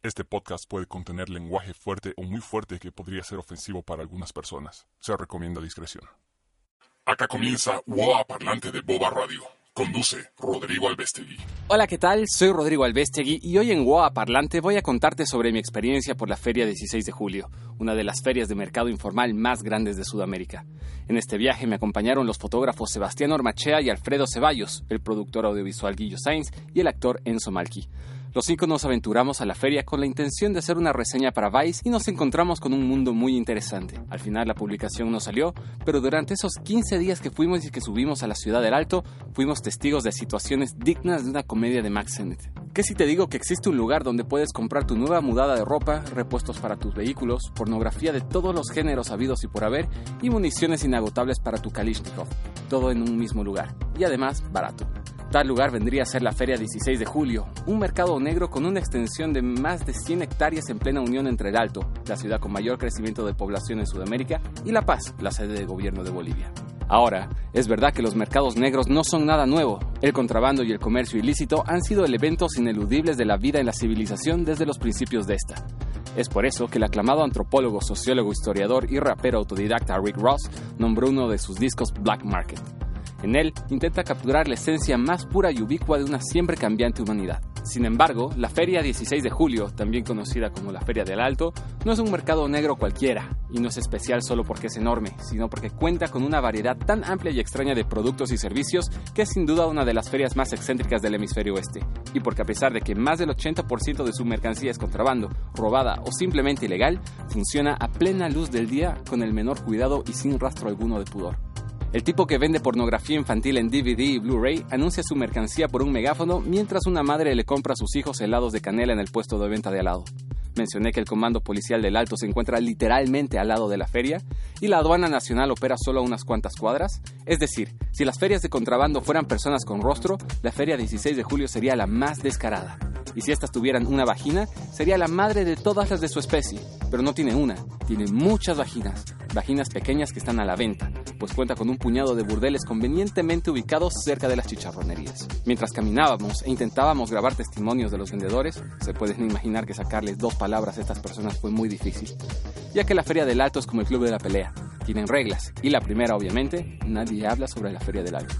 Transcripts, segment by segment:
Este podcast puede contener lenguaje fuerte o muy fuerte que podría ser ofensivo para algunas personas. Se recomienda discreción. Acá comienza WOA Parlante de Boba Radio. Conduce Rodrigo Albestegui. Hola, ¿qué tal? Soy Rodrigo Albestegui y hoy en WOA Parlante voy a contarte sobre mi experiencia por la Feria 16 de Julio, una de las ferias de mercado informal más grandes de Sudamérica. En este viaje me acompañaron los fotógrafos Sebastián Ormachea y Alfredo Ceballos, el productor audiovisual Guillo Sainz y el actor Enzo Malki. Los cinco nos aventuramos a la feria con la intención de hacer una reseña para Vice y nos encontramos con un mundo muy interesante. Al final la publicación no salió, pero durante esos 15 días que fuimos y que subimos a la ciudad del Alto, fuimos testigos de situaciones dignas de una comedia de Max Sennett. ¿Qué si te digo que existe un lugar donde puedes comprar tu nueva mudada de ropa, repuestos para tus vehículos, pornografía de todos los géneros habidos y por haber y municiones inagotables para tu Kalishnikov? Todo en un mismo lugar y además barato. Tal lugar vendría a ser la Feria 16 de Julio, un mercado negro con una extensión de más de 100 hectáreas en plena unión entre el Alto, la ciudad con mayor crecimiento de población en Sudamérica, y La Paz, la sede de gobierno de Bolivia. Ahora, es verdad que los mercados negros no son nada nuevo. El contrabando y el comercio ilícito han sido elementos ineludibles de la vida en la civilización desde los principios de esta. Es por eso que el aclamado antropólogo, sociólogo, historiador y rapero autodidacta Rick Ross nombró uno de sus discos Black Market. En él intenta capturar la esencia más pura y ubicua de una siempre cambiante humanidad. Sin embargo, la Feria 16 de Julio, también conocida como la Feria del Alto, no es un mercado negro cualquiera, y no es especial solo porque es enorme, sino porque cuenta con una variedad tan amplia y extraña de productos y servicios que es sin duda una de las ferias más excéntricas del hemisferio oeste, y porque a pesar de que más del 80% de su mercancía es contrabando, robada o simplemente ilegal, funciona a plena luz del día con el menor cuidado y sin rastro alguno de pudor. El tipo que vende pornografía infantil en DVD y Blu-ray anuncia su mercancía por un megáfono mientras una madre le compra a sus hijos helados de canela en el puesto de venta de al lado. Mencioné que el comando policial del Alto se encuentra literalmente al lado de la feria y la aduana nacional opera solo a unas cuantas cuadras. Es decir, si las ferias de contrabando fueran personas con rostro, la feria 16 de julio sería la más descarada. Y si éstas tuvieran una vagina, sería la madre de todas las de su especie. Pero no tiene una, tiene muchas vaginas. Vaginas pequeñas que están a la venta, pues cuenta con un puñado de burdeles convenientemente ubicados cerca de las chicharronerías. Mientras caminábamos e intentábamos grabar testimonios de los vendedores, se pueden imaginar que sacarles dos palabras a estas personas fue muy difícil, ya que la Feria del Alto es como el club de la pelea, tienen reglas, y la primera obviamente, nadie habla sobre la Feria del Alto.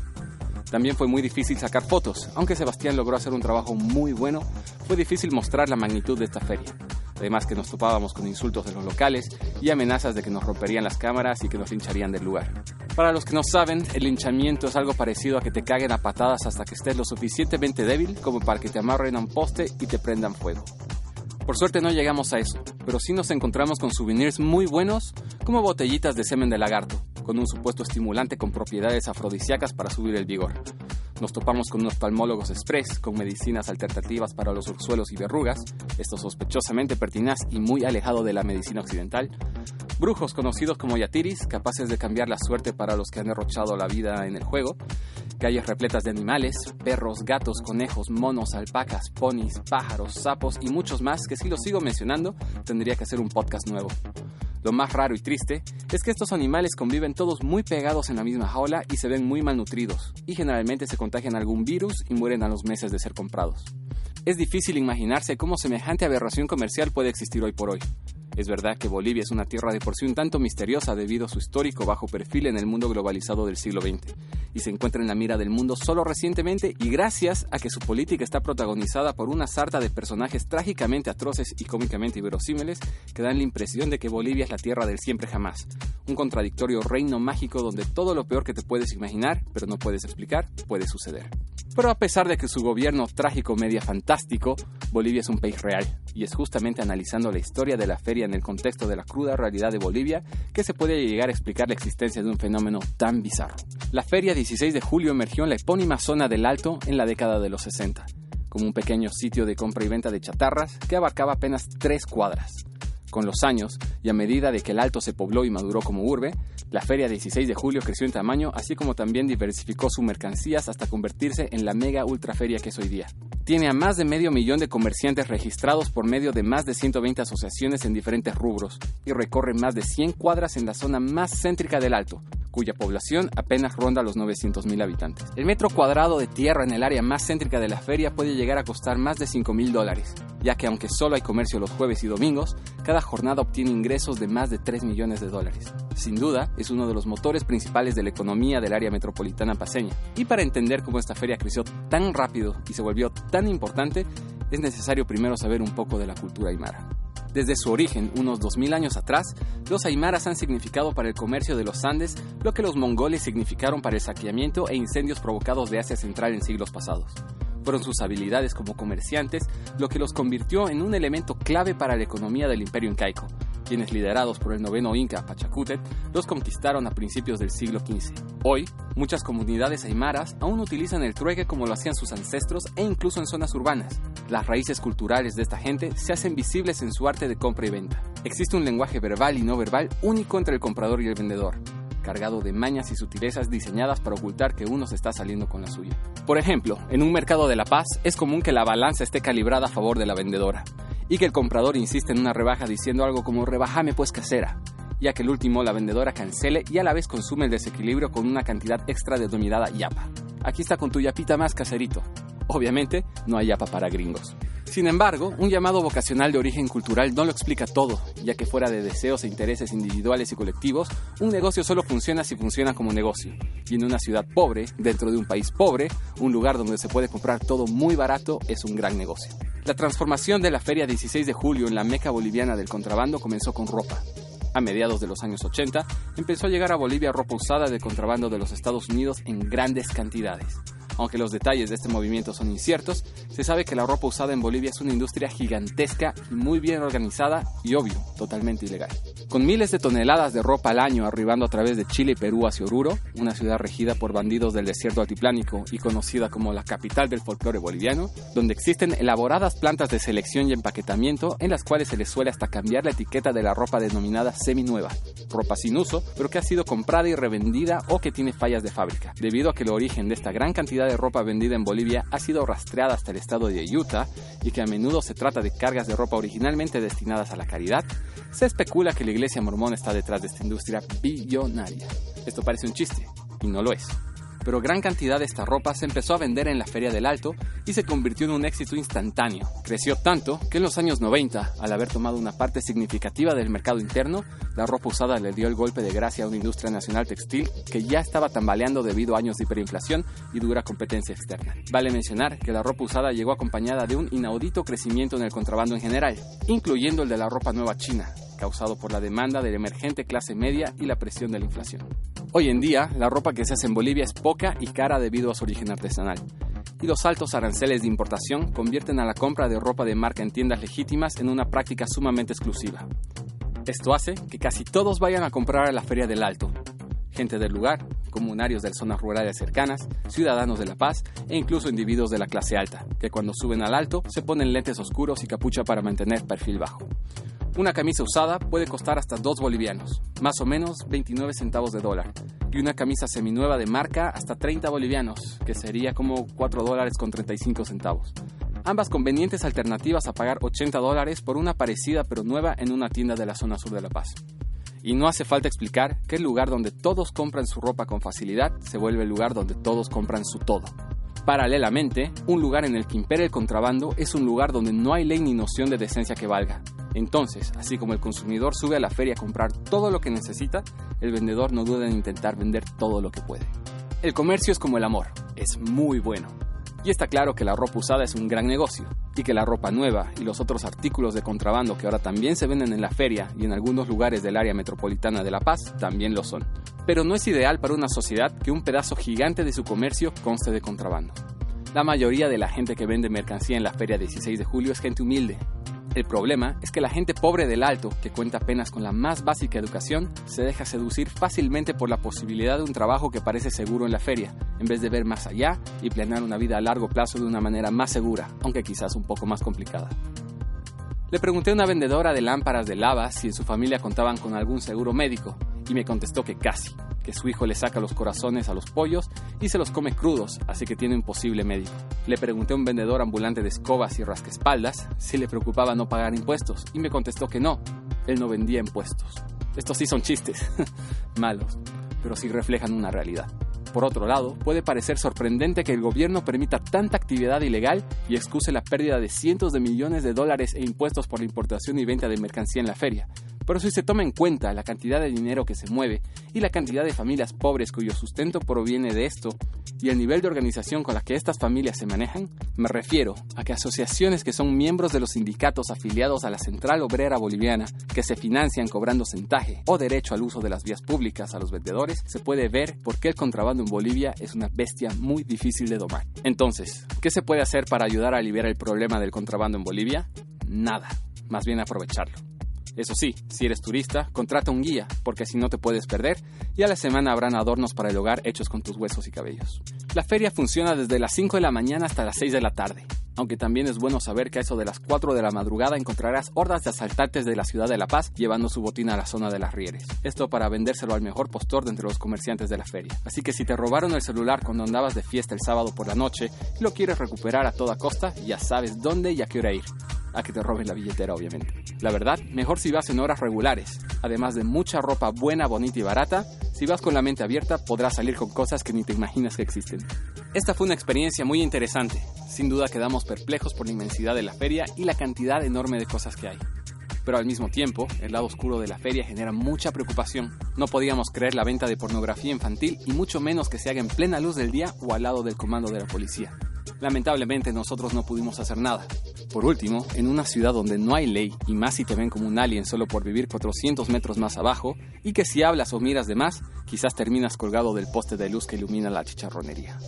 También fue muy difícil sacar fotos, aunque Sebastián logró hacer un trabajo muy bueno, fue difícil mostrar la magnitud de esta feria. Además que nos topábamos con insultos de los locales y amenazas de que nos romperían las cámaras y que nos lincharían del lugar. Para los que no saben, el linchamiento es algo parecido a que te caguen a patadas hasta que estés lo suficientemente débil como para que te amarren a un poste y te prendan fuego. Por suerte no llegamos a eso, pero sí nos encontramos con souvenirs muy buenos como botellitas de semen de lagarto, con un supuesto estimulante con propiedades afrodisíacas para subir el vigor. Nos topamos con unos palmólogos express con medicinas alternativas para los ursuelos y verrugas, esto sospechosamente pertinaz y muy alejado de la medicina occidental. Brujos conocidos como yatiris, capaces de cambiar la suerte para los que han derrochado la vida en el juego. Calles repletas de animales, perros, gatos, conejos, monos, alpacas, ponis, pájaros, sapos y muchos más que si los sigo mencionando tendría que hacer un podcast nuevo. Lo más raro y triste es que estos animales conviven todos muy pegados en la misma jaula y se ven muy malnutridos, y generalmente se contagian algún virus y mueren a los meses de ser comprados. Es difícil imaginarse cómo semejante aberración comercial puede existir hoy por hoy. Es verdad que Bolivia es una tierra de por sí un tanto misteriosa debido a su histórico bajo perfil en el mundo globalizado del siglo XX, y se encuentra en la mira del mundo solo recientemente y gracias a que su política está protagonizada por una sarta de personajes trágicamente atroces y cómicamente inverosímiles que dan la impresión de que Bolivia es la tierra del siempre jamás, un contradictorio reino mágico donde todo lo peor que te puedes imaginar, pero no puedes explicar, puede suceder. Pero a pesar de que su gobierno trágico media fantástico, Bolivia es un país real, y es justamente analizando la historia de la feria en el contexto de la cruda realidad de Bolivia que se puede llegar a explicar la existencia de un fenómeno tan bizarro. La feria 16 de julio emergió en la epónima zona del Alto en la década de los 60. como un pequeño sitio de compra y venta de chatarras que abarcaba apenas tres cuadras. Con los años, y a medida de que el Alto se pobló y maduró como urbe, la feria 16 de julio creció en tamaño, así como también diversificó sus mercancías hasta convertirse en la mega ultra feria que es hoy día. Tiene a más de medio millón de comerciantes registrados por medio de más de 120 asociaciones en diferentes rubros y recorre más de 100 cuadras en la zona más céntrica del Alto, cuya población apenas ronda los 900.000 habitantes. El metro cuadrado de tierra en el área más céntrica de la feria puede llegar a costar más de 5.000 dólares, ya que aunque solo hay comercio los jueves y domingos, cada jornada obtiene ingresos de más de 3 millones de dólares. Sin duda, es uno de los motores principales de la economía del área metropolitana paseña. Y para entender cómo esta feria creció tan rápido y se volvió tan importante, es necesario primero saber un poco de la cultura aymara. Desde su origen, unos 2000 años atrás, los aymaras han significado para el comercio de los Andes lo que los mongoles significaron para el saqueamiento e incendios provocados de Asia Central en siglos pasados. Fueron sus habilidades como comerciantes lo que los convirtió en un elemento clave para la economía del imperio incaico, quienes liderados por el noveno Inca Pachacútec los conquistaron a principios del siglo XV. Hoy, muchas comunidades aymaras aún utilizan el trueque como lo hacían sus ancestros e incluso en zonas urbanas. Las raíces culturales de esta gente se hacen visibles en su arte de compra y venta. Existe un lenguaje verbal y no verbal único entre el comprador y el vendedor cargado de mañas y sutilezas diseñadas para ocultar que uno se está saliendo con la suya. Por ejemplo, en un mercado de La Paz es común que la balanza esté calibrada a favor de la vendedora y que el comprador insiste en una rebaja diciendo algo como rebajame pues casera, ya que el último la vendedora cancele y a la vez consume el desequilibrio con una cantidad extra denominada yapa. Aquí está con tu yapita más caserito. Obviamente, no hay yapa para gringos. Sin embargo, un llamado vocacional de origen cultural no lo explica todo, ya que fuera de deseos e intereses individuales y colectivos, un negocio solo funciona si funciona como negocio. Y en una ciudad pobre, dentro de un país pobre, un lugar donde se puede comprar todo muy barato es un gran negocio. La transformación de la Feria 16 de Julio en la meca boliviana del contrabando comenzó con ropa. A mediados de los años 80, empezó a llegar a Bolivia ropa usada de contrabando de los Estados Unidos en grandes cantidades. Aunque los detalles de este movimiento son inciertos, se sabe que la ropa usada en Bolivia es una industria gigantesca y muy bien organizada y obvio, totalmente ilegal. Con miles de toneladas de ropa al año arribando a través de Chile y Perú hacia Oruro, una ciudad regida por bandidos del desierto altiplánico y conocida como la capital del folclore boliviano, donde existen elaboradas plantas de selección y empaquetamiento en las cuales se les suele hasta cambiar la etiqueta de la ropa denominada seminueva, ropa sin uso, pero que ha sido comprada y revendida o que tiene fallas de fábrica, debido a que el origen de esta gran cantidad de ropa vendida en Bolivia ha sido rastreada hasta el estado de Utah y que a menudo se trata de cargas de ropa originalmente destinadas a la caridad, se especula que la iglesia mormona está detrás de esta industria billonaria. Esto parece un chiste, y no lo es pero gran cantidad de esta ropa se empezó a vender en la Feria del Alto y se convirtió en un éxito instantáneo. Creció tanto que en los años 90, al haber tomado una parte significativa del mercado interno, la ropa usada le dio el golpe de gracia a una industria nacional textil que ya estaba tambaleando debido a años de hiperinflación y dura competencia externa. Vale mencionar que la ropa usada llegó acompañada de un inaudito crecimiento en el contrabando en general, incluyendo el de la ropa nueva china, causado por la demanda de la emergente clase media y la presión de la inflación. Hoy en día, la ropa que se hace en Bolivia es poca y cara debido a su origen artesanal, y los altos aranceles de importación convierten a la compra de ropa de marca en tiendas legítimas en una práctica sumamente exclusiva. Esto hace que casi todos vayan a comprar a la Feria del Alto. Gente del lugar, comunarios de zonas rurales cercanas, ciudadanos de La Paz e incluso individuos de la clase alta, que cuando suben al alto se ponen lentes oscuros y capucha para mantener perfil bajo. Una camisa usada puede costar hasta 2 bolivianos, más o menos 29 centavos de dólar, y una camisa seminueva de marca hasta 30 bolivianos, que sería como 4 dólares con 35 centavos. Ambas convenientes alternativas a pagar 80 dólares por una parecida pero nueva en una tienda de la zona sur de La Paz. Y no hace falta explicar que el lugar donde todos compran su ropa con facilidad se vuelve el lugar donde todos compran su todo. Paralelamente, un lugar en el que impera el contrabando es un lugar donde no hay ley ni noción de decencia que valga. Entonces, así como el consumidor sube a la feria a comprar todo lo que necesita, el vendedor no duda en intentar vender todo lo que puede. El comercio es como el amor, es muy bueno. Y está claro que la ropa usada es un gran negocio, y que la ropa nueva y los otros artículos de contrabando que ahora también se venden en la feria y en algunos lugares del área metropolitana de La Paz también lo son. Pero no es ideal para una sociedad que un pedazo gigante de su comercio conste de contrabando. La mayoría de la gente que vende mercancía en la feria 16 de julio es gente humilde, el problema es que la gente pobre del alto, que cuenta apenas con la más básica educación, se deja seducir fácilmente por la posibilidad de un trabajo que parece seguro en la feria, en vez de ver más allá y planear una vida a largo plazo de una manera más segura, aunque quizás un poco más complicada. Le pregunté a una vendedora de lámparas de lava si en su familia contaban con algún seguro médico, y me contestó que casi, que su hijo le saca los corazones a los pollos y se los come crudos, así que tiene un posible médico. Le pregunté a un vendedor ambulante de escobas y rasquespaldas si le preocupaba no pagar impuestos, y me contestó que no, él no vendía impuestos. Estos sí son chistes, malos, pero sí reflejan una realidad. Por otro lado, puede parecer sorprendente que el gobierno permita tanta actividad ilegal y excuse la pérdida de cientos de millones de dólares e impuestos por la importación y venta de mercancía en la feria, pero si se toma en cuenta la cantidad de dinero que se mueve y la cantidad de familias pobres cuyo sustento proviene de esto y el nivel de organización con la que estas familias se manejan, me refiero a que asociaciones que son miembros de los sindicatos afiliados a la Central Obrera Boliviana, que se financian cobrando centaje o derecho al uso de las vías públicas a los vendedores, se puede ver por qué el contrabando en Bolivia es una bestia muy difícil de domar. Entonces, ¿qué se puede hacer para ayudar a aliviar el problema del contrabando en Bolivia? Nada, más bien aprovecharlo. Eso sí, si eres turista, contrata un guía, porque si no te puedes perder, y a la semana habrán adornos para el hogar hechos con tus huesos y cabellos. La feria funciona desde las 5 de la mañana hasta las 6 de la tarde, aunque también es bueno saber que a eso de las 4 de la madrugada encontrarás hordas de asaltantes de la ciudad de La Paz llevando su botín a la zona de las Rieres. Esto para vendérselo al mejor postor de entre los comerciantes de la feria. Así que si te robaron el celular cuando andabas de fiesta el sábado por la noche y lo quieres recuperar a toda costa, ya sabes dónde y a qué hora ir a que te roben la billetera, obviamente. La verdad, mejor si vas en horas regulares. Además de mucha ropa buena, bonita y barata, si vas con la mente abierta podrás salir con cosas que ni te imaginas que existen. Esta fue una experiencia muy interesante. Sin duda quedamos perplejos por la inmensidad de la feria y la cantidad enorme de cosas que hay. Pero al mismo tiempo, el lado oscuro de la feria genera mucha preocupación. No podíamos creer la venta de pornografía infantil y mucho menos que se haga en plena luz del día o al lado del comando de la policía. Lamentablemente nosotros no pudimos hacer nada. Por último, en una ciudad donde no hay ley y más si te ven como un alien solo por vivir 400 metros más abajo, y que si hablas o miras de más, quizás terminas colgado del poste de luz que ilumina la chicharronería.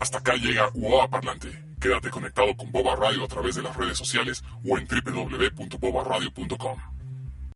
Hasta acá llega UOA Parlante. Quédate conectado con Boba Radio a través de las redes sociales o en www.bobaradio.com.